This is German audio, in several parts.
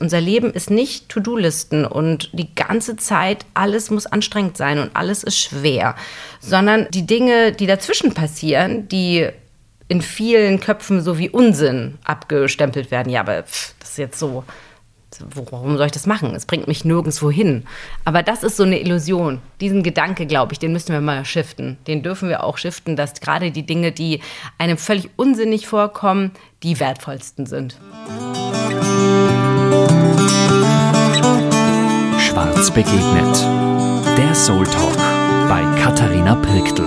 Unser Leben ist nicht To-Do-Listen und die ganze Zeit alles muss anstrengend sein und alles ist schwer, sondern die Dinge, die dazwischen passieren, die in vielen Köpfen so wie Unsinn abgestempelt werden. Ja, aber pff, das ist jetzt so, warum soll ich das machen? Es bringt mich nirgendwo hin. Aber das ist so eine Illusion. Diesen Gedanke, glaube ich, den müssen wir mal shiften. Den dürfen wir auch shiften, dass gerade die Dinge, die einem völlig unsinnig vorkommen, die wertvollsten sind. Schwarz begegnet. Der Soul Talk bei Katharina Pirktl.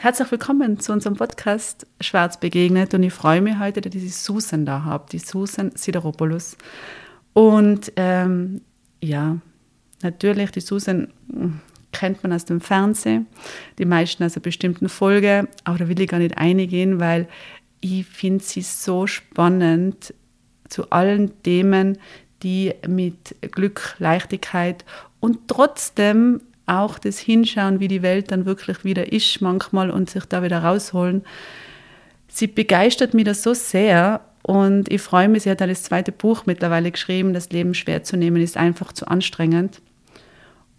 Herzlich willkommen zu unserem Podcast Schwarz begegnet und ich freue mich heute, dass ich die Susan da habe, die Susan Sideropoulos. Und ähm, ja, natürlich, die Susan hm, kennt man aus dem Fernsehen, die meisten aus einer bestimmten Folge, aber da will ich gar nicht eingehen, weil ich finde sie so spannend zu allen Themen, die mit Glück, Leichtigkeit und trotzdem auch das Hinschauen, wie die Welt dann wirklich wieder ist manchmal und sich da wieder rausholen. Sie begeistert mich das so sehr und ich freue mich, sie hat das zweite Buch mittlerweile geschrieben, das Leben schwer zu nehmen ist einfach zu anstrengend.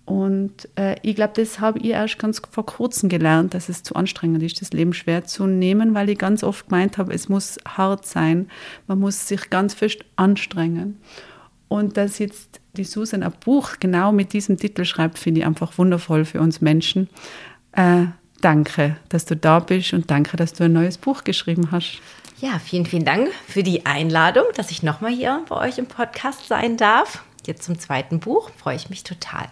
Und äh, ich glaube, das habe ich erst ganz vor kurzem gelernt, dass es zu anstrengend ist, das Leben schwer zu nehmen, weil ich ganz oft gemeint habe, es muss hart sein, man muss sich ganz fest anstrengen. Und dass jetzt die Susan ein Buch genau mit diesem Titel schreibt, finde ich einfach wundervoll für uns Menschen. Äh, danke, dass du da bist und danke, dass du ein neues Buch geschrieben hast. Ja, vielen, vielen Dank für die Einladung, dass ich nochmal hier bei euch im Podcast sein darf. Jetzt zum zweiten Buch freue ich mich total.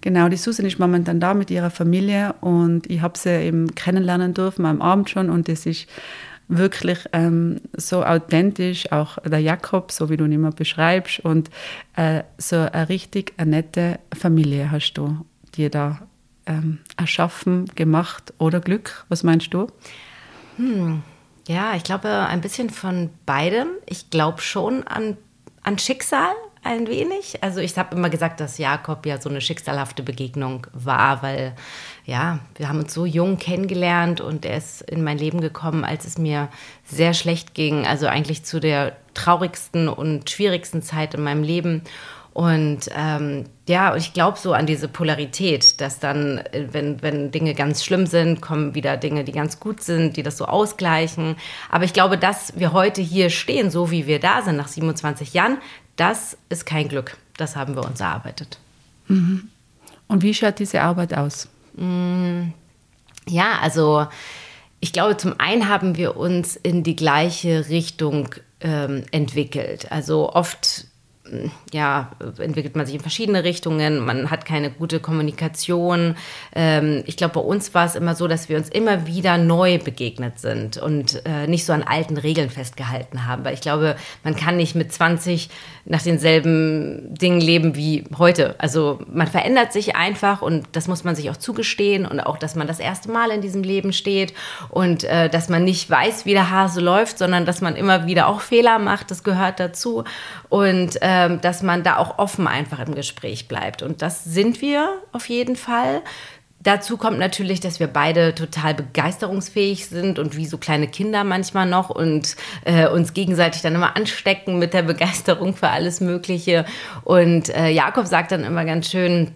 Genau, die Susan ist momentan da mit ihrer Familie und ich habe sie eben kennenlernen dürfen am Abend schon und es ist wirklich ähm, so authentisch, auch der Jakob, so wie du ihn immer beschreibst und äh, so eine richtig eine nette Familie hast du dir da ähm, erschaffen, gemacht oder Glück. Was meinst du? Hm. Ja, ich glaube ein bisschen von beidem. Ich glaube schon an, an Schicksal, ein wenig. Also ich habe immer gesagt, dass Jakob ja so eine schicksalhafte Begegnung war, weil ja, wir haben uns so jung kennengelernt und er ist in mein Leben gekommen, als es mir sehr schlecht ging. Also eigentlich zu der traurigsten und schwierigsten Zeit in meinem Leben. Und ähm, ja, ich glaube so an diese Polarität, dass dann, wenn, wenn Dinge ganz schlimm sind, kommen wieder Dinge, die ganz gut sind, die das so ausgleichen. Aber ich glaube, dass wir heute hier stehen, so wie wir da sind, nach 27 Jahren, das ist kein Glück. Das haben wir uns erarbeitet. Mhm. Und wie schaut diese Arbeit aus? Mm, ja, also ich glaube, zum einen haben wir uns in die gleiche Richtung ähm, entwickelt. Also oft ja, entwickelt man sich in verschiedene Richtungen, man hat keine gute Kommunikation. Ähm, ich glaube, bei uns war es immer so, dass wir uns immer wieder neu begegnet sind und äh, nicht so an alten Regeln festgehalten haben. Weil ich glaube, man kann nicht mit 20 nach denselben Dingen leben wie heute. Also man verändert sich einfach und das muss man sich auch zugestehen und auch, dass man das erste Mal in diesem Leben steht und äh, dass man nicht weiß, wie der Hase läuft, sondern dass man immer wieder auch Fehler macht. Das gehört dazu und ähm, dass man da auch offen einfach im Gespräch bleibt. Und das sind wir auf jeden Fall. Dazu kommt natürlich, dass wir beide total begeisterungsfähig sind und wie so kleine Kinder manchmal noch und äh, uns gegenseitig dann immer anstecken mit der Begeisterung für alles Mögliche. Und äh, Jakob sagt dann immer ganz schön,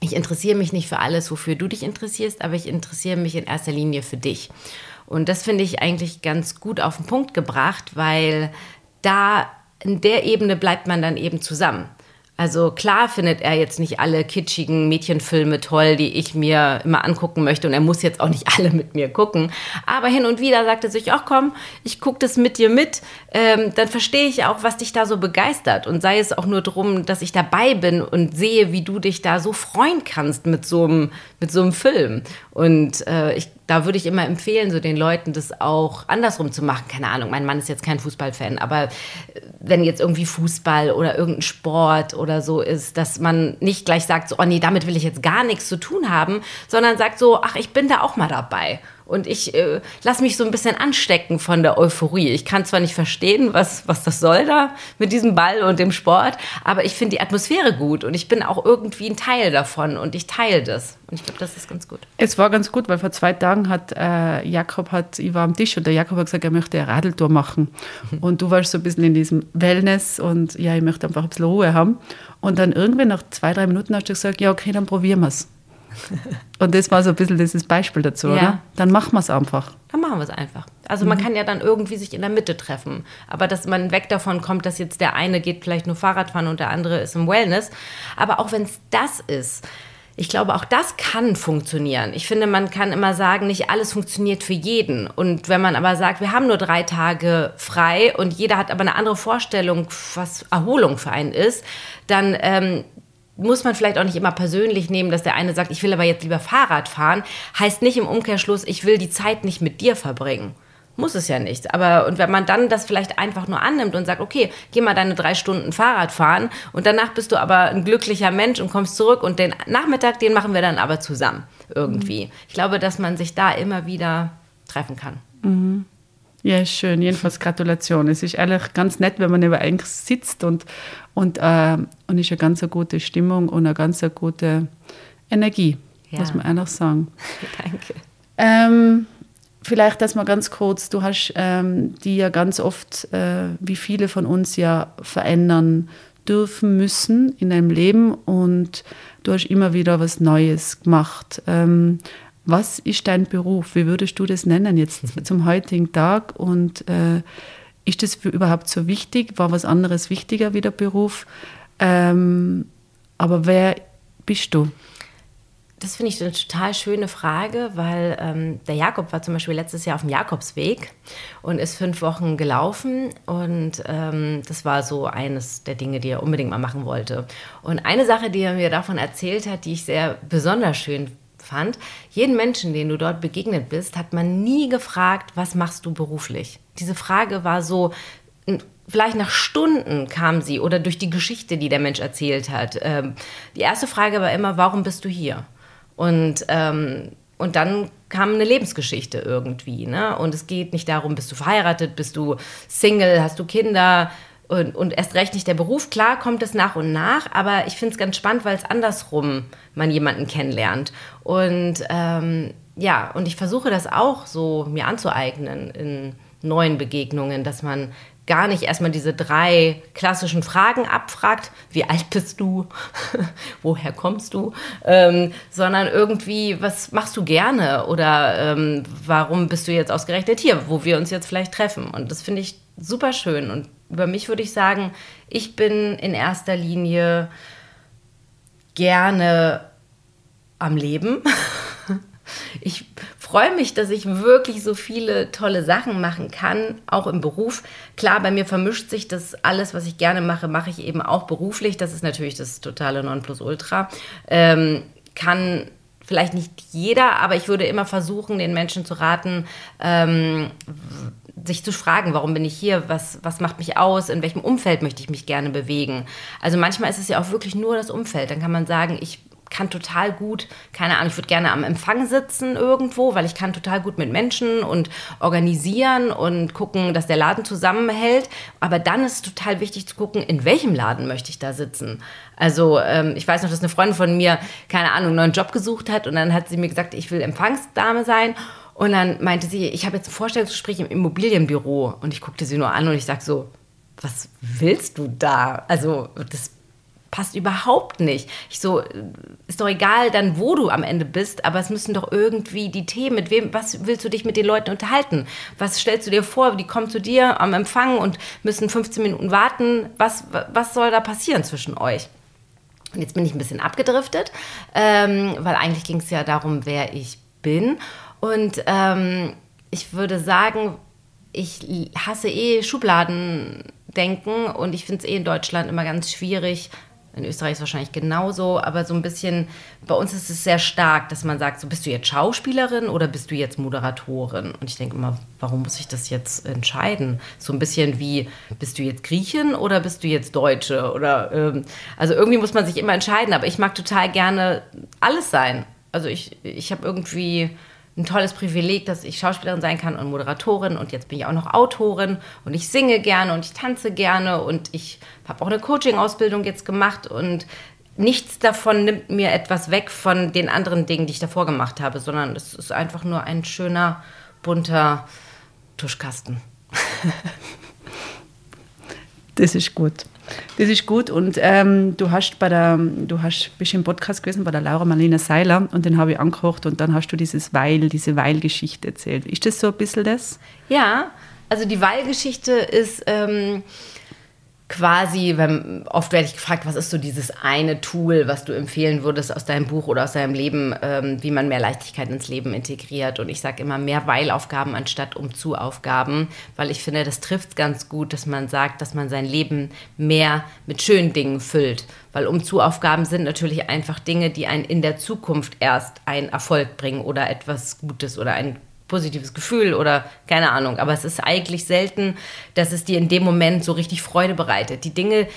ich interessiere mich nicht für alles, wofür du dich interessierst, aber ich interessiere mich in erster Linie für dich. Und das finde ich eigentlich ganz gut auf den Punkt gebracht, weil da in der Ebene bleibt man dann eben zusammen. Also klar findet er jetzt nicht alle kitschigen Mädchenfilme toll, die ich mir immer angucken möchte und er muss jetzt auch nicht alle mit mir gucken. Aber hin und wieder sagt er sich, ach komm, ich gucke das mit dir mit, ähm, dann verstehe ich auch, was dich da so begeistert und sei es auch nur darum, dass ich dabei bin und sehe, wie du dich da so freuen kannst mit so einem, mit Film. Und äh, ich da würde ich immer empfehlen, so den Leuten das auch andersrum zu machen. Keine Ahnung, mein Mann ist jetzt kein Fußballfan, aber äh, wenn jetzt irgendwie Fußball oder irgendein Sport oder so ist, dass man nicht gleich sagt, so, oh nee, damit will ich jetzt gar nichts zu tun haben, sondern sagt so, ach, ich bin da auch mal dabei. Und ich äh, lasse mich so ein bisschen anstecken von der Euphorie. Ich kann zwar nicht verstehen, was, was das soll da mit diesem Ball und dem Sport, aber ich finde die Atmosphäre gut und ich bin auch irgendwie ein Teil davon und ich teile das. Und ich glaube, das ist ganz gut. Es war ganz gut, weil vor zwei Tagen hat äh, Jakob, hat, ich war am Tisch und der Jakob hat gesagt, er möchte eine Radeltour machen. Und du warst so ein bisschen in diesem Wellness und ja, ich möchte einfach ein bisschen Ruhe haben. Und dann irgendwann nach zwei, drei Minuten hast du gesagt, ja, okay, dann probieren wir es. Und das war so ein bisschen dieses Beispiel dazu, ja. oder? Dann machen wir es einfach. Dann machen wir es einfach. Also mhm. man kann ja dann irgendwie sich in der Mitte treffen. Aber dass man weg davon kommt, dass jetzt der eine geht vielleicht nur Fahrrad fahren und der andere ist im Wellness. Aber auch wenn es das ist, ich glaube, auch das kann funktionieren. Ich finde, man kann immer sagen, nicht alles funktioniert für jeden. Und wenn man aber sagt, wir haben nur drei Tage frei und jeder hat aber eine andere Vorstellung, was Erholung für einen ist, dann ähm, muss man vielleicht auch nicht immer persönlich nehmen, dass der eine sagt, ich will aber jetzt lieber Fahrrad fahren, heißt nicht im Umkehrschluss, ich will die Zeit nicht mit dir verbringen. Muss es ja nicht. Aber und wenn man dann das vielleicht einfach nur annimmt und sagt, okay, geh mal deine drei Stunden Fahrrad fahren und danach bist du aber ein glücklicher Mensch und kommst zurück und den Nachmittag, den machen wir dann aber zusammen irgendwie. Mhm. Ich glaube, dass man sich da immer wieder treffen kann. Mhm. Ja, schön. Jedenfalls Gratulation. Es ist ehrlich ganz nett, wenn man über eigentlich sitzt und, und, äh, und ist eine ganz gute Stimmung und eine ganz gute Energie, ja. muss man einfach sagen. Danke. Ähm, vielleicht das mal ganz kurz. Du hast ähm, die ja ganz oft, äh, wie viele von uns ja verändern dürfen müssen in deinem Leben und du hast immer wieder was Neues gemacht. Ähm, was ist dein Beruf? Wie würdest du das nennen jetzt zum heutigen Tag? Und äh, ist das überhaupt so wichtig? War was anderes wichtiger wie der Beruf? Ähm, aber wer bist du? Das finde ich eine total schöne Frage, weil ähm, der Jakob war zum Beispiel letztes Jahr auf dem Jakobsweg und ist fünf Wochen gelaufen und ähm, das war so eines der Dinge, die er unbedingt mal machen wollte. Und eine Sache, die er mir davon erzählt hat, die ich sehr besonders schön fand, jeden Menschen, den du dort begegnet bist, hat man nie gefragt, was machst du beruflich? Diese Frage war so vielleicht nach Stunden kam sie oder durch die Geschichte, die der Mensch erzählt hat. Ähm, die erste Frage war immer, warum bist du hier? Und, ähm, und dann kam eine Lebensgeschichte irgendwie. Ne? Und es geht nicht darum, bist du verheiratet, bist du Single, hast du Kinder und, und erst recht nicht der Beruf. Klar kommt es nach und nach, aber ich finde es ganz spannend, weil es andersrum man jemanden kennenlernt. Und ähm, ja, und ich versuche das auch so mir anzueignen in neuen Begegnungen, dass man gar nicht erstmal diese drei klassischen Fragen abfragt, wie alt bist du, woher kommst du, ähm, sondern irgendwie, was machst du gerne oder ähm, warum bist du jetzt ausgerechnet hier, wo wir uns jetzt vielleicht treffen. Und das finde ich super schön. Und über mich würde ich sagen, ich bin in erster Linie gerne am Leben. Ich freue mich, dass ich wirklich so viele tolle Sachen machen kann, auch im Beruf. Klar, bei mir vermischt sich das alles, was ich gerne mache, mache ich eben auch beruflich. Das ist natürlich das totale Nonplusultra. Ähm, kann vielleicht nicht jeder, aber ich würde immer versuchen, den Menschen zu raten, ähm, sich zu fragen, warum bin ich hier, was, was macht mich aus, in welchem Umfeld möchte ich mich gerne bewegen. Also manchmal ist es ja auch wirklich nur das Umfeld. Dann kann man sagen, ich kann total gut, keine Ahnung, ich würde gerne am Empfang sitzen irgendwo, weil ich kann total gut mit Menschen und organisieren und gucken, dass der Laden zusammenhält. Aber dann ist es total wichtig zu gucken, in welchem Laden möchte ich da sitzen. Also ähm, ich weiß noch, dass eine Freundin von mir, keine Ahnung, einen neuen Job gesucht hat und dann hat sie mir gesagt, ich will Empfangsdame sein. Und dann meinte sie, ich habe jetzt ein Vorstellungsgespräch im Immobilienbüro. Und ich guckte sie nur an und ich sage so, was willst du da? Also das passt überhaupt nicht. Ich so, ist doch egal dann, wo du am Ende bist, aber es müssen doch irgendwie die Themen, mit wem, was willst du dich mit den Leuten unterhalten? Was stellst du dir vor? Die kommen zu dir am Empfang und müssen 15 Minuten warten. Was, was soll da passieren zwischen euch? Und jetzt bin ich ein bisschen abgedriftet, ähm, weil eigentlich ging es ja darum, wer ich bin. Und ähm, ich würde sagen, ich hasse eh Schubladendenken und ich finde es eh in Deutschland immer ganz schwierig, in Österreich ist es wahrscheinlich genauso, aber so ein bisschen, bei uns ist es sehr stark, dass man sagt, so bist du jetzt Schauspielerin oder bist du jetzt Moderatorin? Und ich denke immer, warum muss ich das jetzt entscheiden? So ein bisschen wie, bist du jetzt Griechin oder bist du jetzt Deutsche? Oder ähm, also irgendwie muss man sich immer entscheiden, aber ich mag total gerne alles sein. Also ich, ich habe irgendwie ein tolles Privileg, dass ich Schauspielerin sein kann und Moderatorin und jetzt bin ich auch noch Autorin und ich singe gerne und ich tanze gerne und ich habe auch eine Coaching-Ausbildung jetzt gemacht und nichts davon nimmt mir etwas weg von den anderen Dingen, die ich davor gemacht habe, sondern es ist einfach nur ein schöner, bunter Tuschkasten. das ist gut. Das ist gut und ähm, du hast bei der, du hast bist im Podcast gewesen bei der Laura Marlene Seiler und den habe ich angekocht und dann hast du dieses Weil, diese Weil-Geschichte erzählt. Ist das so ein bisschen das? Ja, also die Weil-Geschichte ist ähm, quasi, wenn, oft werde ich gefragt, was ist so dieses eine Tool, was du empfehlen würdest aus deinem Buch oder aus deinem Leben, ähm, wie man mehr Leichtigkeit ins Leben integriert. Und ich sage immer mehr Weilaufgaben anstatt Umzu-Aufgaben, weil ich finde, das trifft ganz gut, dass man sagt, dass man sein Leben mehr mit schönen Dingen füllt. Weil Umzu-Aufgaben sind natürlich einfach Dinge, die einen in der Zukunft erst einen Erfolg bringen oder etwas Gutes oder ein positives Gefühl oder keine Ahnung. Aber es ist eigentlich selten, dass es dir in dem Moment so richtig Freude bereitet. Die Dinge,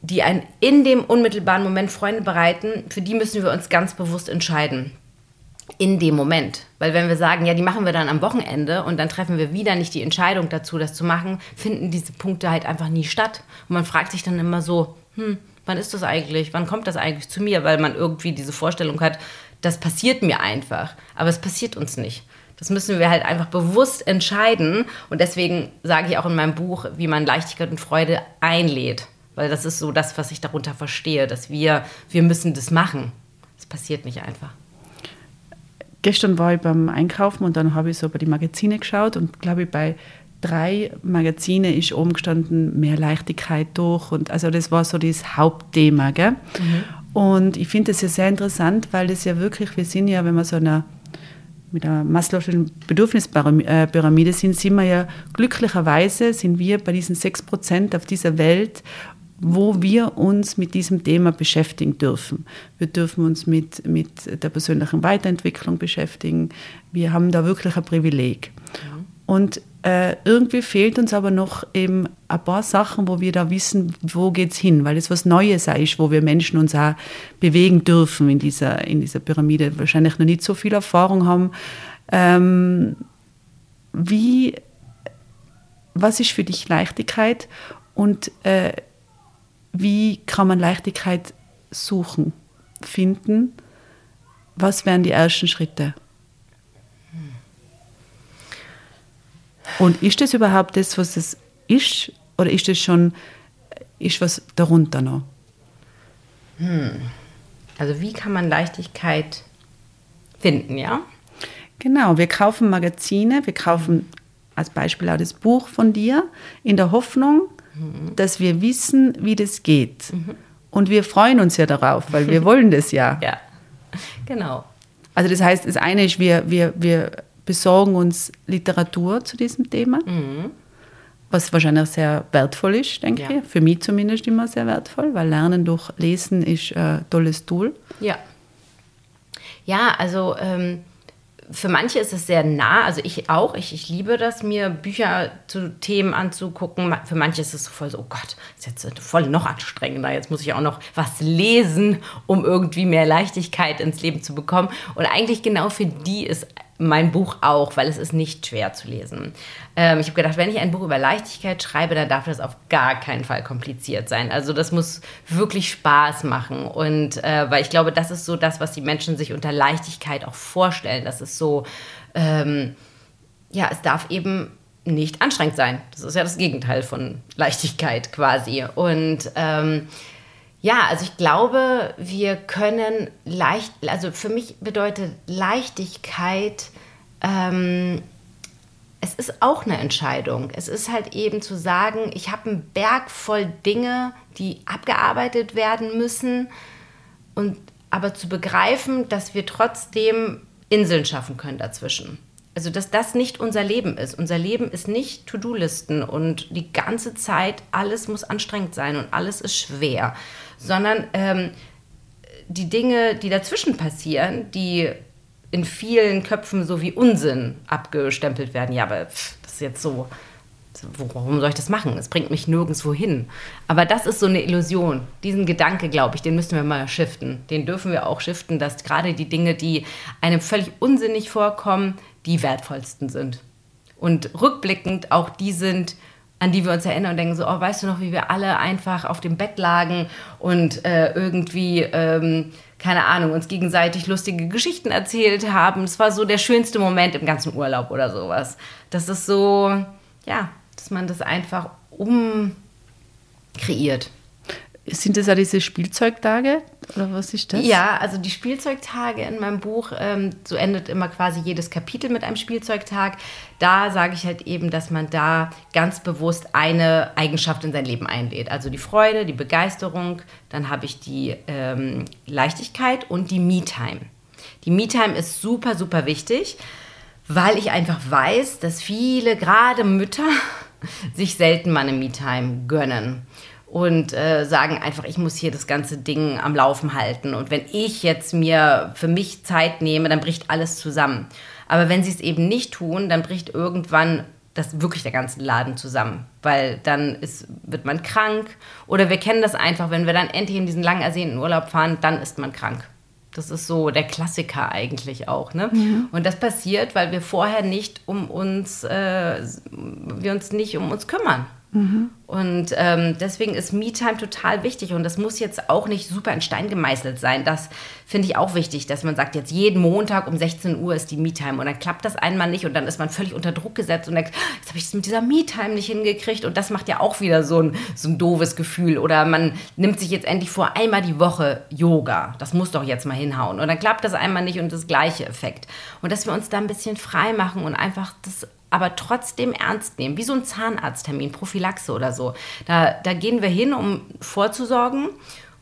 die einen in dem unmittelbaren Moment Freude bereiten, für die müssen wir uns ganz bewusst entscheiden. In dem Moment. Weil wenn wir sagen, ja, die machen wir dann am Wochenende und dann treffen wir wieder nicht die Entscheidung dazu, das zu machen, finden diese Punkte halt einfach nie statt. Und man fragt sich dann immer so, hm, wann ist das eigentlich? Wann kommt das eigentlich zu mir? Weil man irgendwie diese Vorstellung hat, das passiert mir einfach. Aber es passiert uns nicht. Das müssen wir halt einfach bewusst entscheiden. Und deswegen sage ich auch in meinem Buch, wie man Leichtigkeit und Freude einlädt. Weil das ist so das, was ich darunter verstehe, dass wir, wir müssen das machen. Das passiert nicht einfach. Gestern war ich beim Einkaufen und dann habe ich so bei die Magazine geschaut und glaube ich bei drei Magazine ist oben gestanden mehr Leichtigkeit durch und also das war so das Hauptthema, gell? Mhm. Und ich finde das ja sehr interessant, weil das ja wirklich, wir sind ja, wenn man so einer mit der Maslow'schen Bedürfnispyramide sind, sind wir ja glücklicherweise, sind wir bei diesen sechs Prozent auf dieser Welt, wo wir uns mit diesem Thema beschäftigen dürfen. Wir dürfen uns mit, mit der persönlichen Weiterentwicklung beschäftigen. Wir haben da wirklich ein Privileg. Und äh, irgendwie fehlt uns aber noch eben ein paar Sachen, wo wir da wissen, wo geht es hin, weil es was Neues ist, wo wir Menschen uns auch bewegen dürfen in dieser, in dieser Pyramide, wahrscheinlich noch nicht so viel Erfahrung haben. Ähm, wie, was ist für dich Leichtigkeit und äh, wie kann man Leichtigkeit suchen, finden? Was wären die ersten Schritte? Und ist das überhaupt das, was es ist? Oder ist das schon, ist was darunter noch? Hm. Also wie kann man Leichtigkeit finden, ja? Genau, wir kaufen Magazine, wir kaufen als Beispiel auch das Buch von dir in der Hoffnung, mhm. dass wir wissen, wie das geht. Mhm. Und wir freuen uns ja darauf, weil wir wollen das ja. Ja, genau. Also das heißt, das eine ist, wir, wir, wir besorgen uns Literatur zu diesem Thema, mhm. was wahrscheinlich sehr wertvoll ist, denke ja. ich. Für mich zumindest immer sehr wertvoll, weil Lernen durch Lesen ist ein tolles Tool. Ja. Ja, also ähm, für manche ist es sehr nah, also ich auch, ich, ich liebe das, mir Bücher zu Themen anzugucken. Für manche ist es voll so, oh Gott, ist jetzt voll noch anstrengender, jetzt muss ich auch noch was lesen, um irgendwie mehr Leichtigkeit ins Leben zu bekommen. Und eigentlich genau für die ist mein Buch auch, weil es ist nicht schwer zu lesen. Ähm, ich habe gedacht, wenn ich ein Buch über Leichtigkeit schreibe, dann darf das auf gar keinen Fall kompliziert sein. Also das muss wirklich Spaß machen. Und äh, weil ich glaube, das ist so das, was die Menschen sich unter Leichtigkeit auch vorstellen. Das ist so, ähm, ja, es darf eben nicht anstrengend sein. Das ist ja das Gegenteil von Leichtigkeit quasi. Und ähm, ja, also ich glaube, wir können leicht, also für mich bedeutet Leichtigkeit, ähm, es ist auch eine Entscheidung. Es ist halt eben zu sagen, ich habe einen Berg voll Dinge, die abgearbeitet werden müssen und aber zu begreifen, dass wir trotzdem Inseln schaffen können dazwischen. Also, dass das nicht unser Leben ist. Unser Leben ist nicht To-Do-Listen und die ganze Zeit alles muss anstrengend sein und alles ist schwer sondern ähm, die Dinge, die dazwischen passieren, die in vielen Köpfen so wie Unsinn abgestempelt werden. Ja, aber pff, das ist jetzt so warum soll ich das machen? Es bringt mich nirgendwo hin. Aber das ist so eine Illusion. Diesen Gedanke, glaube ich, den müssen wir mal shiften. Den dürfen wir auch shiften, dass gerade die Dinge, die einem völlig unsinnig vorkommen, die wertvollsten sind. Und rückblickend auch die sind, an die wir uns erinnern und denken so, oh, weißt du noch, wie wir alle einfach auf dem Bett lagen und äh, irgendwie, ähm, keine Ahnung, uns gegenseitig lustige Geschichten erzählt haben. Es war so der schönste Moment im ganzen Urlaub oder sowas. Das ist so, ja, dass man das einfach umkreiert. Sind das ja diese Spielzeugtage oder was ist das? Ja, also die Spielzeugtage in meinem Buch, ähm, so endet immer quasi jedes Kapitel mit einem Spielzeugtag. Da sage ich halt eben, dass man da ganz bewusst eine Eigenschaft in sein Leben einlädt. Also die Freude, die Begeisterung, dann habe ich die ähm, Leichtigkeit und die Me-Time. Die Me-Time ist super, super wichtig, weil ich einfach weiß, dass viele, gerade Mütter, sich selten mal eine Me-Time gönnen und äh, sagen einfach, ich muss hier das ganze Ding am Laufen halten. Und wenn ich jetzt mir für mich Zeit nehme, dann bricht alles zusammen. Aber wenn sie es eben nicht tun, dann bricht irgendwann das wirklich der ganze Laden zusammen, weil dann ist, wird man krank oder wir kennen das einfach, wenn wir dann endlich in diesen lang ersehnten Urlaub fahren, dann ist man krank. Das ist so der Klassiker eigentlich auch. Ne? Mhm. Und das passiert, weil wir vorher nicht um uns, äh, wir uns nicht um uns kümmern. Mhm. Und ähm, deswegen ist Me-Time total wichtig und das muss jetzt auch nicht super in Stein gemeißelt sein. Das finde ich auch wichtig, dass man sagt, jetzt jeden Montag um 16 Uhr ist die Me-Time und dann klappt das einmal nicht und dann ist man völlig unter Druck gesetzt und denkt, jetzt habe ich es mit dieser Me-Time nicht hingekriegt und das macht ja auch wieder so ein, so ein doofes Gefühl. Oder man nimmt sich jetzt endlich vor, einmal die Woche Yoga. Das muss doch jetzt mal hinhauen. Und dann klappt das einmal nicht und das gleiche Effekt. Und dass wir uns da ein bisschen frei machen und einfach das aber trotzdem ernst nehmen, wie so ein Zahnarzttermin, Prophylaxe oder so. Da, da gehen wir hin, um vorzusorgen.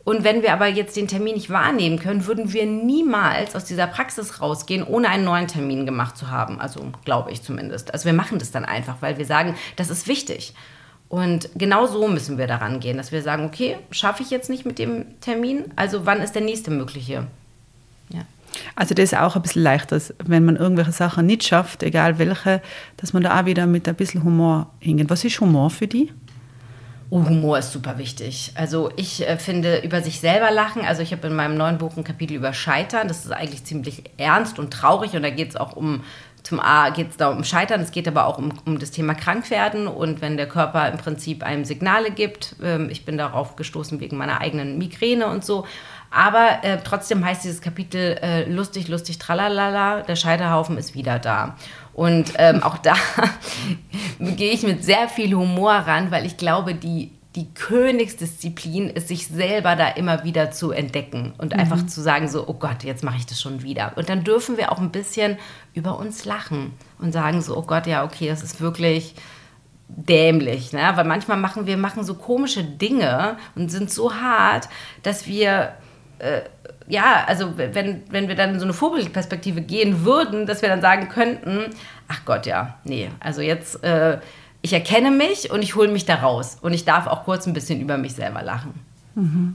Und wenn wir aber jetzt den Termin nicht wahrnehmen können, würden wir niemals aus dieser Praxis rausgehen, ohne einen neuen Termin gemacht zu haben. Also glaube ich zumindest. Also wir machen das dann einfach, weil wir sagen, das ist wichtig. Und genau so müssen wir daran gehen, dass wir sagen, okay, schaffe ich jetzt nicht mit dem Termin, also wann ist der nächste mögliche? Also das ist auch ein bisschen leichter, wenn man irgendwelche Sachen nicht schafft, egal welche, dass man da auch wieder mit ein bisschen Humor hingeht. Was ist Humor für die? Oh, Humor ist super wichtig. Also ich äh, finde über sich selber lachen. Also ich habe in meinem neuen Buch ein Kapitel über Scheitern. Das ist eigentlich ziemlich ernst und traurig und da geht es auch um zum A geht es da um Scheitern, es geht aber auch um, um das Thema Krankwerden und wenn der Körper im Prinzip einem Signale gibt. Ähm, ich bin darauf gestoßen wegen meiner eigenen Migräne und so. Aber äh, trotzdem heißt dieses Kapitel äh, lustig, lustig, tralalala, der Scheiterhaufen ist wieder da. Und ähm, auch da gehe ich mit sehr viel Humor ran, weil ich glaube, die, die Königsdisziplin ist, sich selber da immer wieder zu entdecken und mhm. einfach zu sagen, so, oh Gott, jetzt mache ich das schon wieder. Und dann dürfen wir auch ein bisschen über uns lachen und sagen so, oh Gott, ja, okay, das ist wirklich dämlich, ne? weil manchmal machen wir machen so komische Dinge und sind so hart, dass wir äh, ja, also wenn, wenn wir dann in so eine Vorbildperspektive gehen würden, dass wir dann sagen könnten, ach Gott, ja, nee, also jetzt, äh, ich erkenne mich und ich hole mich da raus und ich darf auch kurz ein bisschen über mich selber lachen. Mhm.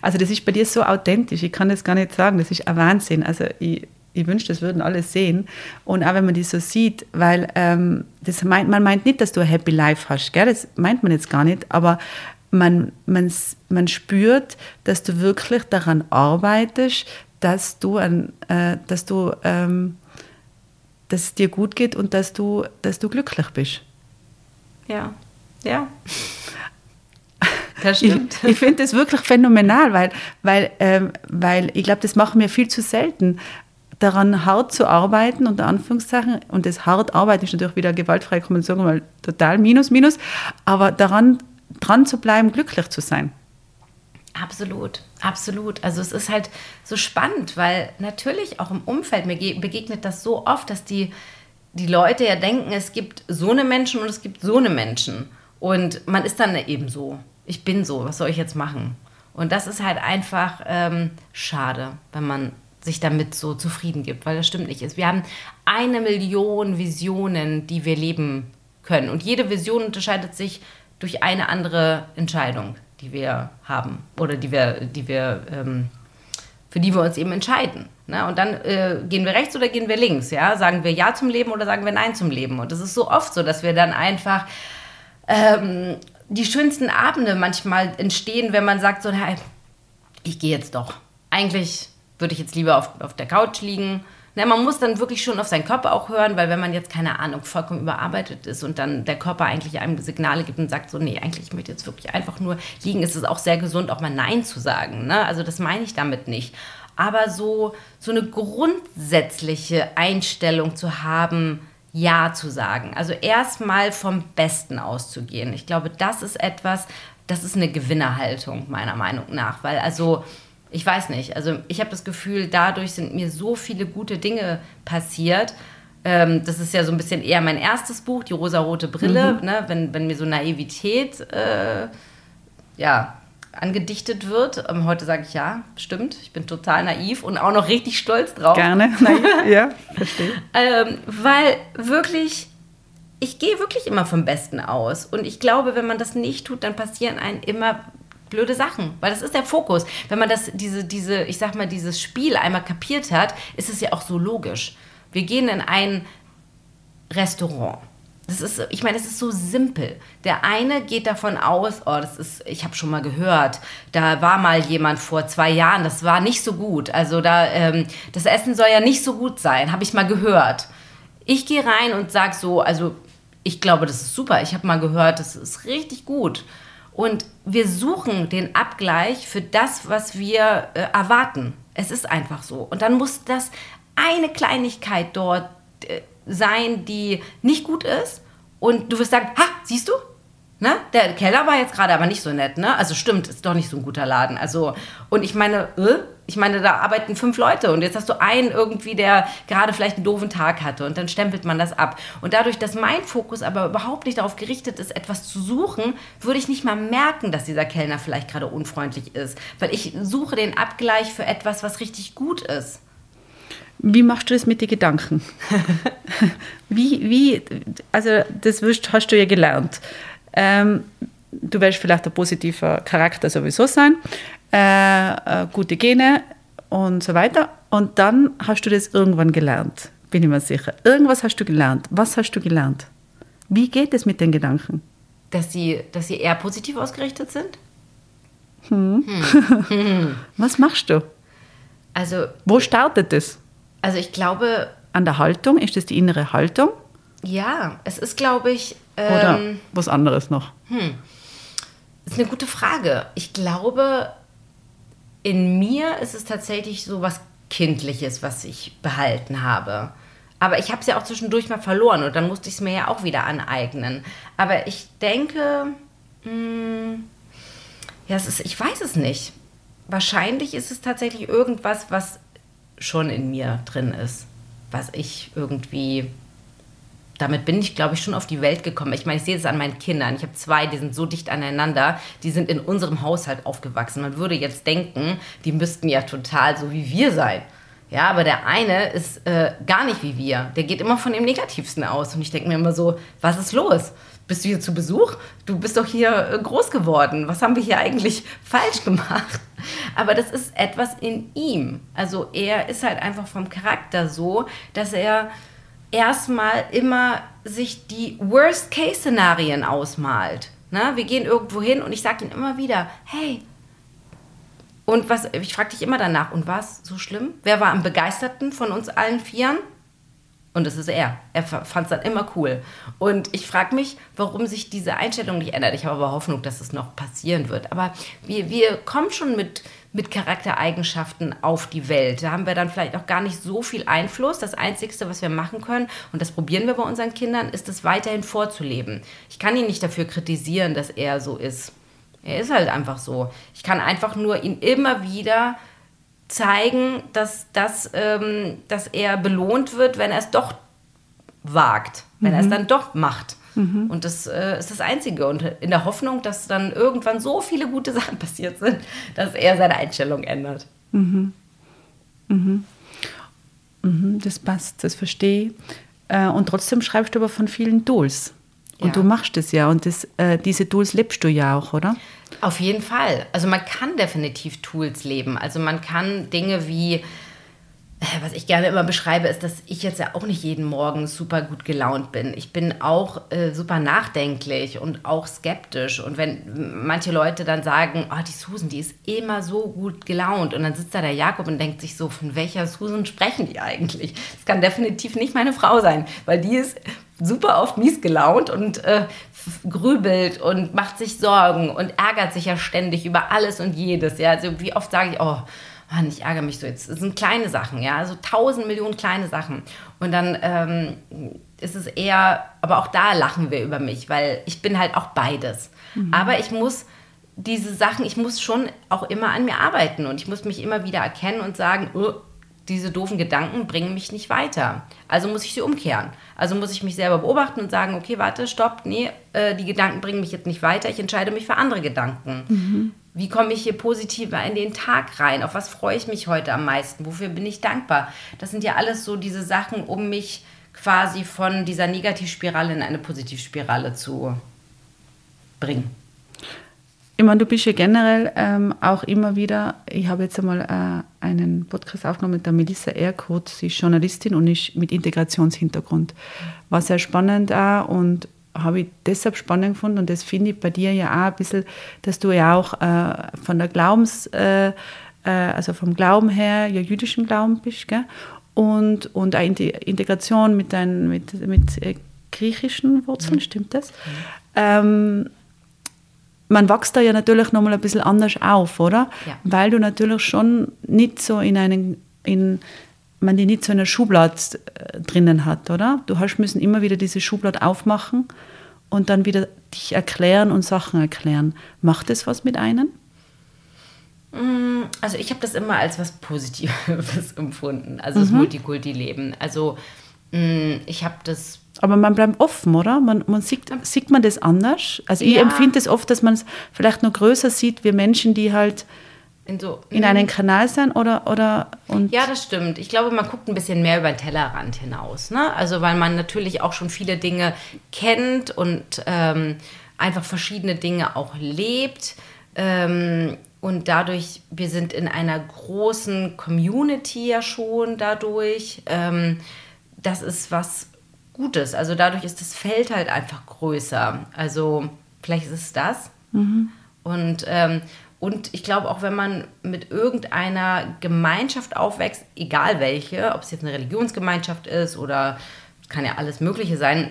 Also das ist bei dir so authentisch, ich kann das gar nicht sagen, das ist ein Wahnsinn. Also ich, ich wünschte, das würden alle sehen. Und auch wenn man die so sieht, weil ähm, das meint, man meint nicht, dass du ein Happy Life hast, gell? das meint man jetzt gar nicht, aber man, man, man spürt, dass du wirklich daran arbeitest, dass du, ein, äh, dass du ähm, dass es dir gut geht und dass du, dass du glücklich bist. Ja, ja. Das stimmt. Ich, ich finde das wirklich phänomenal, weil, weil, ähm, weil ich glaube, das machen wir viel zu selten daran hart zu arbeiten, unter Anführungszeichen, und das hart arbeiten ist natürlich wieder gewaltfrei, kann man sagen, mal total minus, minus, aber daran dran zu bleiben, glücklich zu sein. Absolut, absolut. Also es ist halt so spannend, weil natürlich auch im Umfeld mir begegnet das so oft, dass die, die Leute ja denken, es gibt so eine Menschen und es gibt so eine Menschen. Und man ist dann eben so. Ich bin so, was soll ich jetzt machen? Und das ist halt einfach ähm, schade, wenn man sich damit so zufrieden gibt, weil das stimmt nicht. Wir haben eine Million Visionen, die wir leben können. Und jede Vision unterscheidet sich durch eine andere Entscheidung, die wir haben oder die wir, die wir, ähm, für die wir uns eben entscheiden. Ne? Und dann äh, gehen wir rechts oder gehen wir links, ja? Sagen wir Ja zum Leben oder sagen wir Nein zum Leben? Und das ist so oft so, dass wir dann einfach ähm, die schönsten Abende manchmal entstehen, wenn man sagt so, hey, ich gehe jetzt doch. Eigentlich würde ich jetzt lieber auf, auf der Couch liegen. Na, man muss dann wirklich schon auf seinen Körper auch hören, weil wenn man jetzt, keine Ahnung, vollkommen überarbeitet ist und dann der Körper eigentlich einem Signale gibt und sagt so, nee, eigentlich ich möchte jetzt wirklich einfach nur liegen, ist es auch sehr gesund, auch mal Nein zu sagen. Ne? Also das meine ich damit nicht. Aber so, so eine grundsätzliche Einstellung zu haben, Ja zu sagen. Also erstmal vom Besten auszugehen. Ich glaube, das ist etwas, das ist eine Gewinnerhaltung meiner Meinung nach, weil also ich weiß nicht, also ich habe das Gefühl, dadurch sind mir so viele gute Dinge passiert. Ähm, das ist ja so ein bisschen eher mein erstes Buch, die rosarote Brille, mhm. ne? wenn, wenn mir so Naivität äh, ja, angedichtet wird. Ähm, heute sage ich ja, stimmt, ich bin total naiv und auch noch richtig stolz drauf. Gerne, naiv, ja, verstehe. ähm, weil wirklich ich gehe wirklich immer vom Besten aus. Und ich glaube, wenn man das nicht tut, dann passieren einem immer blöde Sachen, weil das ist der Fokus. Wenn man das, diese, diese, ich sag mal, dieses Spiel einmal kapiert hat, ist es ja auch so logisch. Wir gehen in ein Restaurant. Das ist, ich meine, es ist so simpel. Der eine geht davon aus, oh, das ist, ich habe schon mal gehört, da war mal jemand vor zwei Jahren, das war nicht so gut. Also da, ähm, das Essen soll ja nicht so gut sein, habe ich mal gehört. Ich gehe rein und sage so, also ich glaube, das ist super. Ich habe mal gehört, das ist richtig gut. Und wir suchen den Abgleich für das, was wir äh, erwarten. Es ist einfach so. Und dann muss das eine Kleinigkeit dort äh, sein, die nicht gut ist. Und du wirst sagen, ha, siehst du? Ne? Der Keller war jetzt gerade aber nicht so nett, ne? Also stimmt, ist doch nicht so ein guter Laden. Also, und ich meine, äh, ich meine, da arbeiten fünf Leute und jetzt hast du einen irgendwie, der gerade vielleicht einen doofen Tag hatte und dann stempelt man das ab. Und dadurch, dass mein Fokus aber überhaupt nicht darauf gerichtet ist, etwas zu suchen, würde ich nicht mal merken, dass dieser Kellner vielleicht gerade unfreundlich ist, weil ich suche den Abgleich für etwas, was richtig gut ist. Wie machst du das mit den Gedanken? wie, wie, also das hast du ja gelernt. Ähm, du wirst vielleicht ein positiver Charakter sowieso sein, äh, äh, gute Gene und so weiter. Und dann hast du das irgendwann gelernt, bin ich mir sicher. Irgendwas hast du gelernt. Was hast du gelernt? Wie geht es mit den Gedanken? Dass sie, dass sie eher positiv ausgerichtet sind? Hm. Hm. Was machst du? Also, Wo startet es? Also ich glaube. An der Haltung? Ist das die innere Haltung? Ja, es ist, glaube ich. Ähm, Oder was anderes noch? Hm. Das ist eine gute Frage. Ich glaube, in mir ist es tatsächlich so was Kindliches, was ich behalten habe. Aber ich habe es ja auch zwischendurch mal verloren und dann musste ich es mir ja auch wieder aneignen. Aber ich denke, mh, hm, ja, es ist, ich weiß es nicht. Wahrscheinlich ist es tatsächlich irgendwas, was schon in mir drin ist, was ich irgendwie damit bin ich, glaube ich, schon auf die Welt gekommen. Ich meine, ich sehe es an meinen Kindern. Ich habe zwei, die sind so dicht aneinander. Die sind in unserem Haushalt aufgewachsen. Man würde jetzt denken, die müssten ja total so wie wir sein. Ja, aber der eine ist äh, gar nicht wie wir. Der geht immer von dem Negativsten aus. Und ich denke mir immer so, was ist los? Bist du hier zu Besuch? Du bist doch hier äh, groß geworden. Was haben wir hier eigentlich falsch gemacht? Aber das ist etwas in ihm. Also er ist halt einfach vom Charakter so, dass er erstmal immer sich die Worst-Case-Szenarien ausmalt. Na, wir gehen irgendwo hin und ich sage ihm immer wieder, hey, und was, ich frage dich immer danach, und war es so schlimm? Wer war am begeisterten von uns allen Vieren? Und das ist er. Er fand es dann immer cool. Und ich frage mich, warum sich diese Einstellung nicht ändert. Ich habe aber Hoffnung, dass es noch passieren wird. Aber wir, wir kommen schon mit, mit Charaktereigenschaften auf die Welt. Da haben wir dann vielleicht auch gar nicht so viel Einfluss. Das Einzige, was wir machen können, und das probieren wir bei unseren Kindern, ist es weiterhin vorzuleben. Ich kann ihn nicht dafür kritisieren, dass er so ist. Er ist halt einfach so. Ich kann einfach nur ihn immer wieder zeigen, dass, dass, ähm, dass er belohnt wird, wenn er es doch wagt, wenn mhm. er es dann doch macht. Mhm. Und das äh, ist das Einzige. Und in der Hoffnung, dass dann irgendwann so viele gute Sachen passiert sind, dass er seine Einstellung ändert. Mhm. Mhm. mhm das passt, das verstehe ich. Äh, und trotzdem schreibst du aber von vielen Tools. Und ja. du machst es ja. Und das, äh, diese Tools lebst du ja auch, oder? Auf jeden Fall. Also man kann definitiv Tools leben. Also man kann Dinge wie was ich gerne immer beschreibe, ist, dass ich jetzt ja auch nicht jeden Morgen super gut gelaunt bin. Ich bin auch äh, super nachdenklich und auch skeptisch. Und wenn manche Leute dann sagen, oh, die Susan, die ist immer so gut gelaunt. Und dann sitzt da der Jakob und denkt sich so, von welcher Susan sprechen die eigentlich? Das kann definitiv nicht meine Frau sein, weil die ist super oft mies gelaunt und äh, grübelt und macht sich Sorgen und ärgert sich ja ständig über alles und jedes. Ja, also wie oft sage ich, oh, Mann, ich ärgere mich so jetzt. Es sind kleine Sachen, ja, also tausend Millionen kleine Sachen. Und dann ähm, ist es eher, aber auch da lachen wir über mich, weil ich bin halt auch beides. Mhm. Aber ich muss diese Sachen, ich muss schon auch immer an mir arbeiten und ich muss mich immer wieder erkennen und sagen, oh, diese doofen Gedanken bringen mich nicht weiter. Also muss ich sie umkehren. Also muss ich mich selber beobachten und sagen, okay, warte, stopp, nee, äh, die Gedanken bringen mich jetzt nicht weiter, ich entscheide mich für andere Gedanken. Mhm. Wie komme ich hier positiver in den Tag rein? Auf was freue ich mich heute am meisten? Wofür bin ich dankbar? Das sind ja alles so diese Sachen, um mich quasi von dieser Negativspirale in eine Positivspirale zu bringen. Ich meine, du bist ja generell ähm, auch immer wieder, ich habe jetzt einmal äh, einen Podcast aufgenommen mit der Melissa Erkot, sie ist Journalistin und ist mit Integrationshintergrund. War sehr spannend auch und habe ich deshalb spannend gefunden und das finde ich bei dir ja auch ein bisschen, dass du ja auch äh, von der Glaubens, äh, äh, also vom Glauben her, ja jüdischen Glauben bist, gell? Und, und eine Integration mit, dein, mit, mit äh, griechischen Wurzeln, mhm. stimmt das? Mhm. Ähm, man wächst da ja natürlich nochmal ein bisschen anders auf, oder? Ja. Weil du natürlich schon nicht so in einen, in, man die nicht so in einer Schublade äh, drinnen hat, oder? Du hast müssen immer wieder diese Schublade aufmachen und dann wieder dich erklären und Sachen erklären. Macht das was mit einem? Mm, also ich habe das immer als was Positives empfunden, also das mhm. Multikulti-Leben. Also mm, ich habe das aber man bleibt offen, oder? Man, man sieht, sieht man das anders? Also ich ja. empfinde es oft, dass man es vielleicht noch größer sieht, wie Menschen, die halt in, so, in einem Kanal sind oder, oder und Ja, das stimmt. Ich glaube, man guckt ein bisschen mehr über den Tellerrand hinaus. Ne? Also weil man natürlich auch schon viele Dinge kennt und ähm, einfach verschiedene Dinge auch lebt. Ähm, und dadurch, wir sind in einer großen Community ja schon dadurch. Ähm, das ist was Gutes. Also dadurch ist das Feld halt einfach größer. Also vielleicht ist es das. Mhm. Und ähm, und ich glaube, auch wenn man mit irgendeiner Gemeinschaft aufwächst, egal welche, ob es jetzt eine Religionsgemeinschaft ist oder kann ja alles Mögliche sein,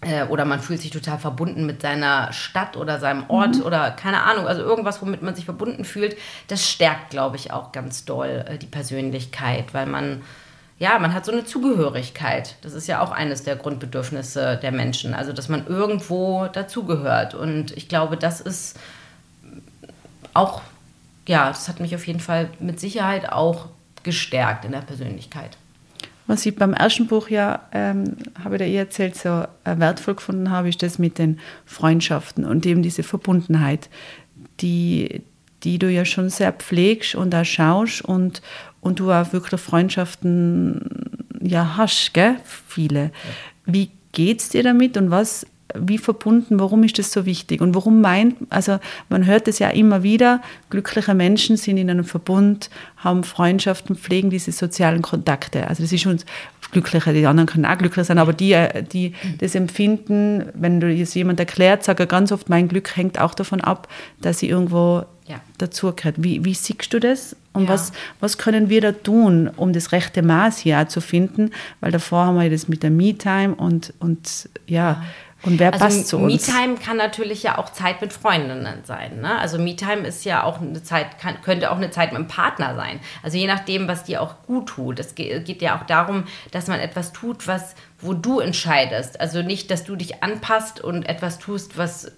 äh, oder man fühlt sich total verbunden mit seiner Stadt oder seinem Ort mhm. oder keine Ahnung, also irgendwas, womit man sich verbunden fühlt, das stärkt, glaube ich, auch ganz doll äh, die Persönlichkeit, weil man, ja, man hat so eine Zugehörigkeit. Das ist ja auch eines der Grundbedürfnisse der Menschen, also dass man irgendwo dazugehört. Und ich glaube, das ist auch, ja, das hat mich auf jeden Fall mit Sicherheit auch gestärkt in der Persönlichkeit. Was ich beim ersten Buch ja, ähm, habe ich dir eh erzählt, so wertvoll gefunden habe, ist das mit den Freundschaften und eben diese Verbundenheit, die, die du ja schon sehr pflegst und da schaust und, und du auch wirklich Freundschaften ja hast, gell? viele. Ja. Wie es dir damit und was wie verbunden, warum ist das so wichtig und warum meint, also man hört es ja immer wieder, glückliche Menschen sind in einem Verbund, haben Freundschaften, pflegen diese sozialen Kontakte. Also das ist uns glücklicher, die anderen können auch glücklich sein, aber die, die das empfinden, wenn du es jemand erklärt, sagt er ganz oft, mein Glück hängt auch davon ab, dass sie irgendwo ja. dazu gehört. Wie, wie siehst du das? Und ja. was, was können wir da tun, um das rechte Maß hier zu finden? Weil davor haben wir das mit der Me-Time und, und ja, ja und wer also passt zu uns? Me-Time kann natürlich ja auch Zeit mit Freundinnen sein. Ne? Also Me-Time ist ja auch eine Zeit, kann, könnte auch eine Zeit mit einem Partner sein. Also je nachdem, was dir auch gut tut. Es geht ja auch darum, dass man etwas tut, was, wo du entscheidest. Also nicht, dass du dich anpasst und etwas tust, was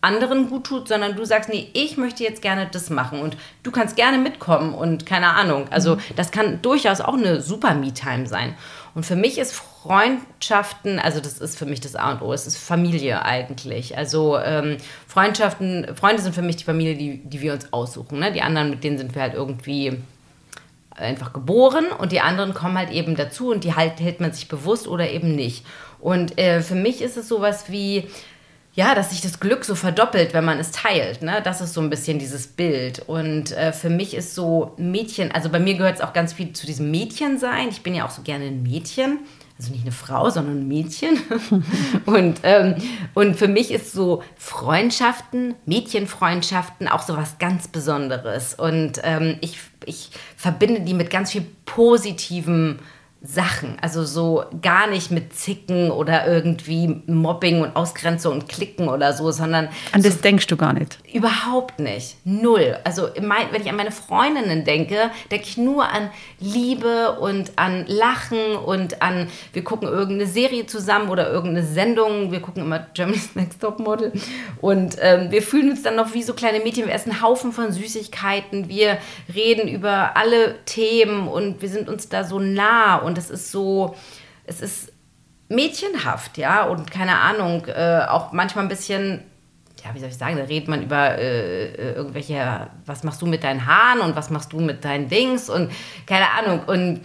anderen gut tut, sondern du sagst, nee, ich möchte jetzt gerne das machen und du kannst gerne mitkommen und keine Ahnung. Also das kann durchaus auch eine super Me-Time sein. Und für mich ist Freundschaften, also das ist für mich das A und O, es ist Familie eigentlich. Also ähm, Freundschaften, Freunde sind für mich die Familie, die, die wir uns aussuchen. Ne? Die anderen, mit denen sind wir halt irgendwie einfach geboren und die anderen kommen halt eben dazu und die halt, hält man sich bewusst oder eben nicht. Und äh, für mich ist es sowas wie, ja, dass sich das Glück so verdoppelt, wenn man es teilt. Ne? Das ist so ein bisschen dieses Bild. Und äh, für mich ist so Mädchen, also bei mir gehört es auch ganz viel zu diesem Mädchensein. Ich bin ja auch so gerne ein Mädchen. Also nicht eine Frau, sondern ein Mädchen. und, ähm, und für mich ist so Freundschaften, Mädchenfreundschaften auch so was ganz Besonderes. Und ähm, ich, ich verbinde die mit ganz viel positivem Sachen. Also so gar nicht mit Zicken oder irgendwie Mobbing und Ausgrenzung und Klicken oder so, sondern. An das so, denkst du gar nicht. Überhaupt nicht. Null. Also wenn ich an meine Freundinnen denke, denke ich nur an Liebe und an Lachen und an, wir gucken irgendeine Serie zusammen oder irgendeine Sendung. Wir gucken immer Germany's Next Top Model. Und ähm, wir fühlen uns dann noch wie so kleine Mädchen. Wir essen einen Haufen von Süßigkeiten. Wir reden über alle Themen und wir sind uns da so nah und das ist so, es ist mädchenhaft, ja, und keine Ahnung, äh, auch manchmal ein bisschen, ja, wie soll ich sagen, da redet man über äh, äh, irgendwelche, was machst du mit deinen Haaren und was machst du mit deinen Dings und keine Ahnung. Und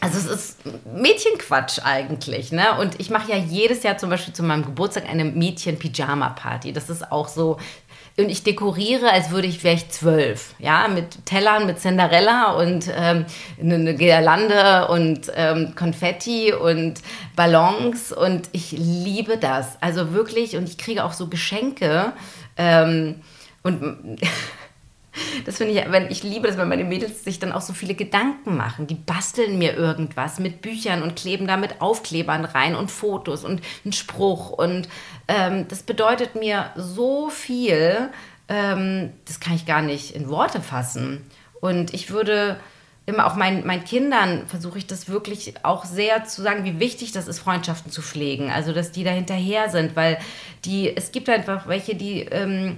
also es ist Mädchenquatsch eigentlich, ne? Und ich mache ja jedes Jahr zum Beispiel zu meinem Geburtstag eine Mädchen-Pyjama-Party. Das ist auch so, und ich dekoriere, als würde ich vielleicht zwölf, ja, mit Tellern, mit Cinderella und ähm, eine Girlande und ähm, Konfetti und Ballons. Und ich liebe das, also wirklich und ich kriege auch so Geschenke ähm, und das finde ich, wenn ich liebe das, wenn meine Mädels sich dann auch so viele Gedanken machen. Die basteln mir irgendwas mit Büchern und kleben da mit Aufklebern rein und Fotos und einen Spruch. Und ähm, das bedeutet mir so viel, ähm, das kann ich gar nicht in Worte fassen. Und ich würde immer auch meinen, meinen Kindern versuche ich das wirklich auch sehr zu sagen, wie wichtig das ist, Freundschaften zu pflegen. Also, dass die da hinterher sind, weil die, es gibt einfach welche, die. Ähm, äh,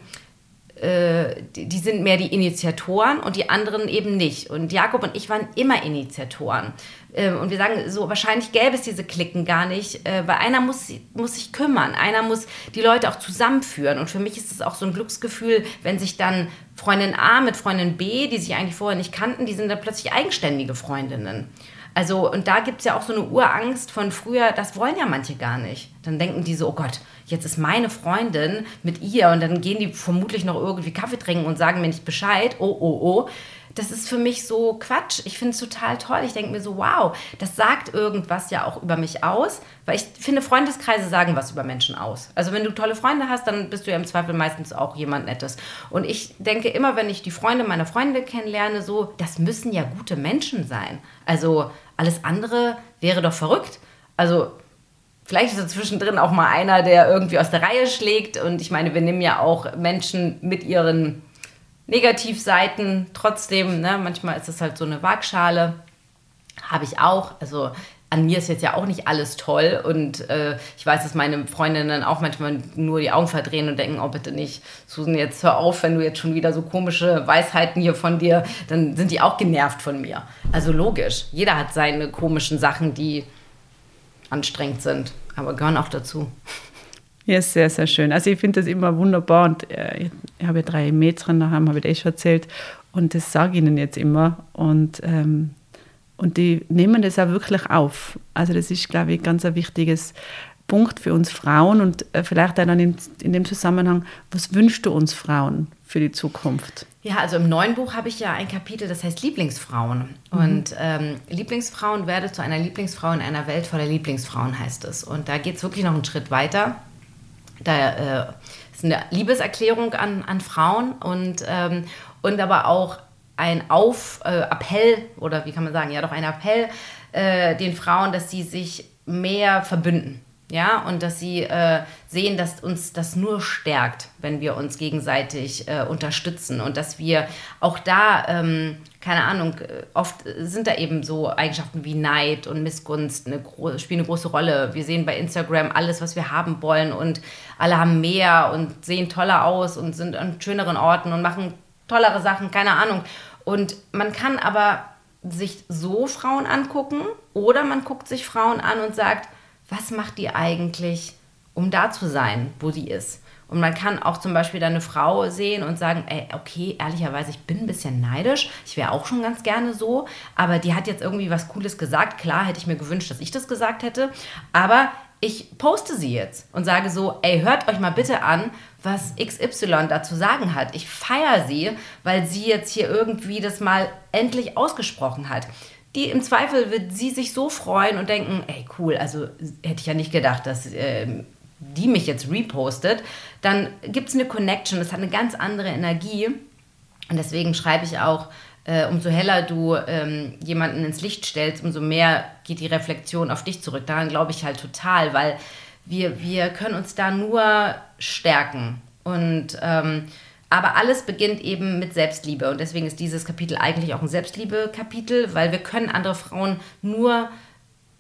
die, die, sind mehr die Initiatoren und die anderen eben nicht. Und Jakob und ich waren immer Initiatoren. Ähm, und wir sagen so, wahrscheinlich gäbe es diese Klicken gar nicht, äh, weil einer muss, muss sich kümmern, einer muss die Leute auch zusammenführen. Und für mich ist es auch so ein Glücksgefühl, wenn sich dann Freundin A mit Freundin B, die sich eigentlich vorher nicht kannten, die sind dann plötzlich eigenständige Freundinnen. Also, und da gibt es ja auch so eine Urangst von früher, das wollen ja manche gar nicht. Dann denken die so, oh Gott, jetzt ist meine Freundin mit ihr und dann gehen die vermutlich noch irgendwie Kaffee trinken und sagen mir nicht Bescheid. Oh, oh, oh. Das ist für mich so Quatsch. Ich finde es total toll. Ich denke mir so, wow, das sagt irgendwas ja auch über mich aus. Weil ich finde, Freundeskreise sagen was über Menschen aus. Also wenn du tolle Freunde hast, dann bist du ja im Zweifel meistens auch jemand Nettes. Und ich denke immer, wenn ich die Freunde meiner Freunde kennenlerne, so, das müssen ja gute Menschen sein. Also alles andere wäre doch verrückt. Also vielleicht ist da zwischendrin auch mal einer, der irgendwie aus der Reihe schlägt. Und ich meine, wir nehmen ja auch Menschen mit ihren Negativseiten trotzdem. Ne? Manchmal ist es halt so eine Waagschale. Habe ich auch. Also an mir ist jetzt ja auch nicht alles toll und äh, ich weiß, dass meine Freundinnen auch manchmal nur die Augen verdrehen und denken, oh bitte nicht, Susan, jetzt hör auf, wenn du jetzt schon wieder so komische Weisheiten hier von dir, dann sind die auch genervt von mir. Also logisch, jeder hat seine komischen Sachen, die anstrengend sind, aber gehören auch dazu. Ja, sehr, sehr schön. Also ich finde das immer wunderbar und äh, ich habe ja drei Mädchen daheim, habe ich eh schon erzählt und das sage ich ihnen jetzt immer und ähm, und die nehmen das auch wirklich auf. Also das ist, glaube ich, ein ganz ein wichtiges Punkt für uns Frauen und äh, vielleicht dann in, in dem Zusammenhang, was wünschst du uns Frauen für die Zukunft? Ja, also im neuen Buch habe ich ja ein Kapitel, das heißt Lieblingsfrauen. Mhm. Und ähm, Lieblingsfrauen werde zu einer Lieblingsfrau in einer Welt voller Lieblingsfrauen heißt es. Und da geht es wirklich noch einen Schritt weiter. Da äh, ist eine Liebeserklärung an, an Frauen und, ähm, und aber auch ein Auf, äh, Appell oder wie kann man sagen, ja doch ein Appell äh, den Frauen, dass sie sich mehr verbünden. Ja, und dass sie äh, sehen, dass uns das nur stärkt, wenn wir uns gegenseitig äh, unterstützen und dass wir auch da, ähm, keine Ahnung, äh, oft sind da eben so Eigenschaften wie Neid und Missgunst eine spielen eine große Rolle. Wir sehen bei Instagram alles, was wir haben wollen und alle haben mehr und sehen toller aus und sind an schöneren Orten und machen tollere Sachen, keine Ahnung. Und man kann aber sich so Frauen angucken oder man guckt sich Frauen an und sagt, was macht die eigentlich, um da zu sein, wo sie ist. Und man kann auch zum Beispiel da eine Frau sehen und sagen, ey, okay, ehrlicherweise, ich bin ein bisschen neidisch. Ich wäre auch schon ganz gerne so. Aber die hat jetzt irgendwie was Cooles gesagt. Klar hätte ich mir gewünscht, dass ich das gesagt hätte. Aber ich poste sie jetzt und sage so, ey, hört euch mal bitte an, was XY dazu sagen hat. Ich feiere sie, weil sie jetzt hier irgendwie das mal endlich ausgesprochen hat. Die im Zweifel wird sie sich so freuen und denken, ey, cool, also hätte ich ja nicht gedacht, dass äh, die mich jetzt repostet. Dann gibt es eine Connection, das hat eine ganz andere Energie. Und deswegen schreibe ich auch, äh, umso heller du ähm, jemanden ins Licht stellst, umso mehr geht die Reflexion auf dich zurück. Daran glaube ich halt total, weil wir, wir können uns da nur stärken. Und ähm, aber alles beginnt eben mit Selbstliebe. Und deswegen ist dieses Kapitel eigentlich auch ein Selbstliebe-Kapitel, weil wir können andere Frauen nur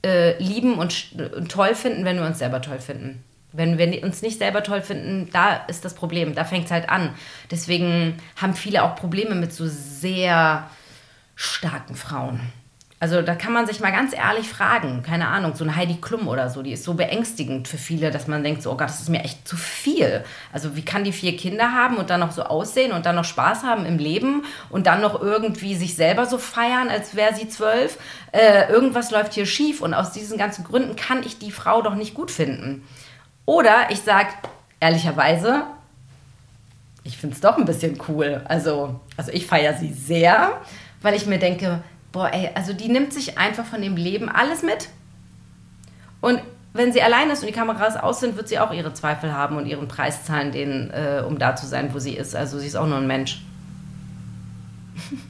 äh, lieben und, und toll finden, wenn wir uns selber toll finden. Wenn wir uns nicht selber toll finden, da ist das Problem, da fängt es halt an. Deswegen haben viele auch Probleme mit so sehr starken Frauen. Also da kann man sich mal ganz ehrlich fragen, keine Ahnung, so eine Heidi Klum oder so, die ist so beängstigend für viele, dass man denkt, so, oh Gott, das ist mir echt zu viel. Also wie kann die vier Kinder haben und dann noch so aussehen und dann noch Spaß haben im Leben und dann noch irgendwie sich selber so feiern, als wäre sie zwölf? Äh, irgendwas läuft hier schief und aus diesen ganzen Gründen kann ich die Frau doch nicht gut finden. Oder ich sage ehrlicherweise, ich finde es doch ein bisschen cool. Also, also ich feiere sie sehr, weil ich mir denke, boah, ey, also die nimmt sich einfach von dem Leben alles mit. Und wenn sie allein ist und die Kameras aus sind, wird sie auch ihre Zweifel haben und ihren Preis zahlen, den, äh, um da zu sein, wo sie ist. Also sie ist auch nur ein Mensch.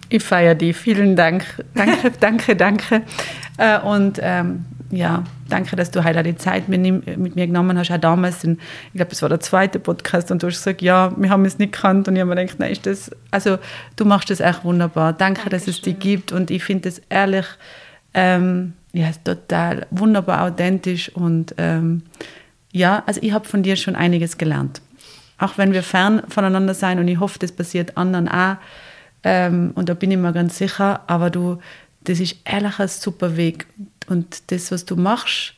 Ich feiere die. Vielen Dank. Danke, danke, danke. Äh, und ähm, ja, danke, dass du heute die Zeit mit, mir genommen hast, auch damals. In, ich glaube, das war der zweite Podcast und du hast gesagt, ja, wir haben es nicht gekannt und ich habe mir gedacht, nein, ist das, also du machst das echt wunderbar. Danke, Dankeschön. dass es dich gibt und ich finde es ehrlich, ähm, ja, total wunderbar authentisch und ähm, ja, also ich habe von dir schon einiges gelernt. Auch wenn wir fern voneinander sein und ich hoffe, das passiert anderen auch ähm, und da bin ich mir ganz sicher, aber du, das ist ehrlich ein super Weg und das, was du machst,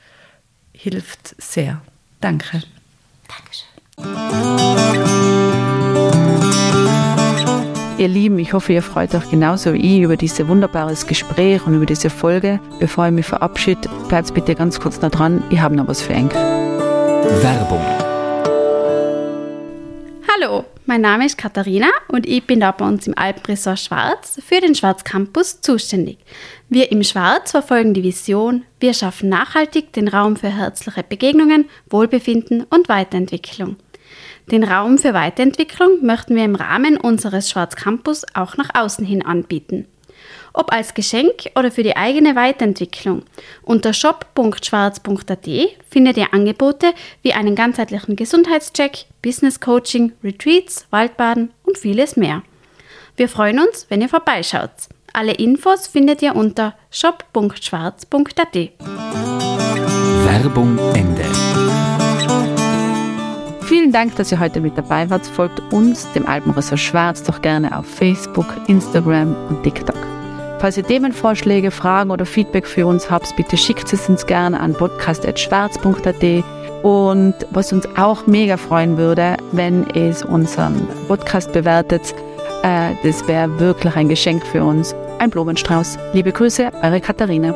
hilft sehr. Danke. Dankeschön. Ihr Lieben, ich hoffe, ihr freut euch genauso wie ich über dieses wunderbares Gespräch und über diese Folge. Bevor ich mich verabschiede, bleibt bitte ganz kurz da dran. Ich habe noch was für euch. Werbung. Hallo, mein Name ist Katharina und ich bin da bei uns im Alpenresort Schwarz für den Schwarz Campus zuständig. Wir im Schwarz verfolgen die Vision, wir schaffen nachhaltig den Raum für herzliche Begegnungen, Wohlbefinden und Weiterentwicklung. Den Raum für Weiterentwicklung möchten wir im Rahmen unseres Schwarz Campus auch nach außen hin anbieten ob als Geschenk oder für die eigene Weiterentwicklung. Unter shop.schwarz.at findet ihr Angebote wie einen ganzheitlichen Gesundheitscheck, Business Coaching, Retreats, Waldbaden und vieles mehr. Wir freuen uns, wenn ihr vorbeischaut. Alle Infos findet ihr unter shop.schwarz.at. Werbung Ende. Vielen Dank, dass ihr heute mit dabei wart. Folgt uns, dem Alpenressort Schwarz, doch gerne auf Facebook, Instagram und TikTok. Falls ihr Themenvorschläge, Fragen oder Feedback für uns habt, bitte schickt es uns gerne an podcast.schwarz.at. Und was uns auch mega freuen würde, wenn es unseren Podcast bewertet, äh, das wäre wirklich ein Geschenk für uns. Ein Blumenstrauß. Liebe Grüße, eure Katharina.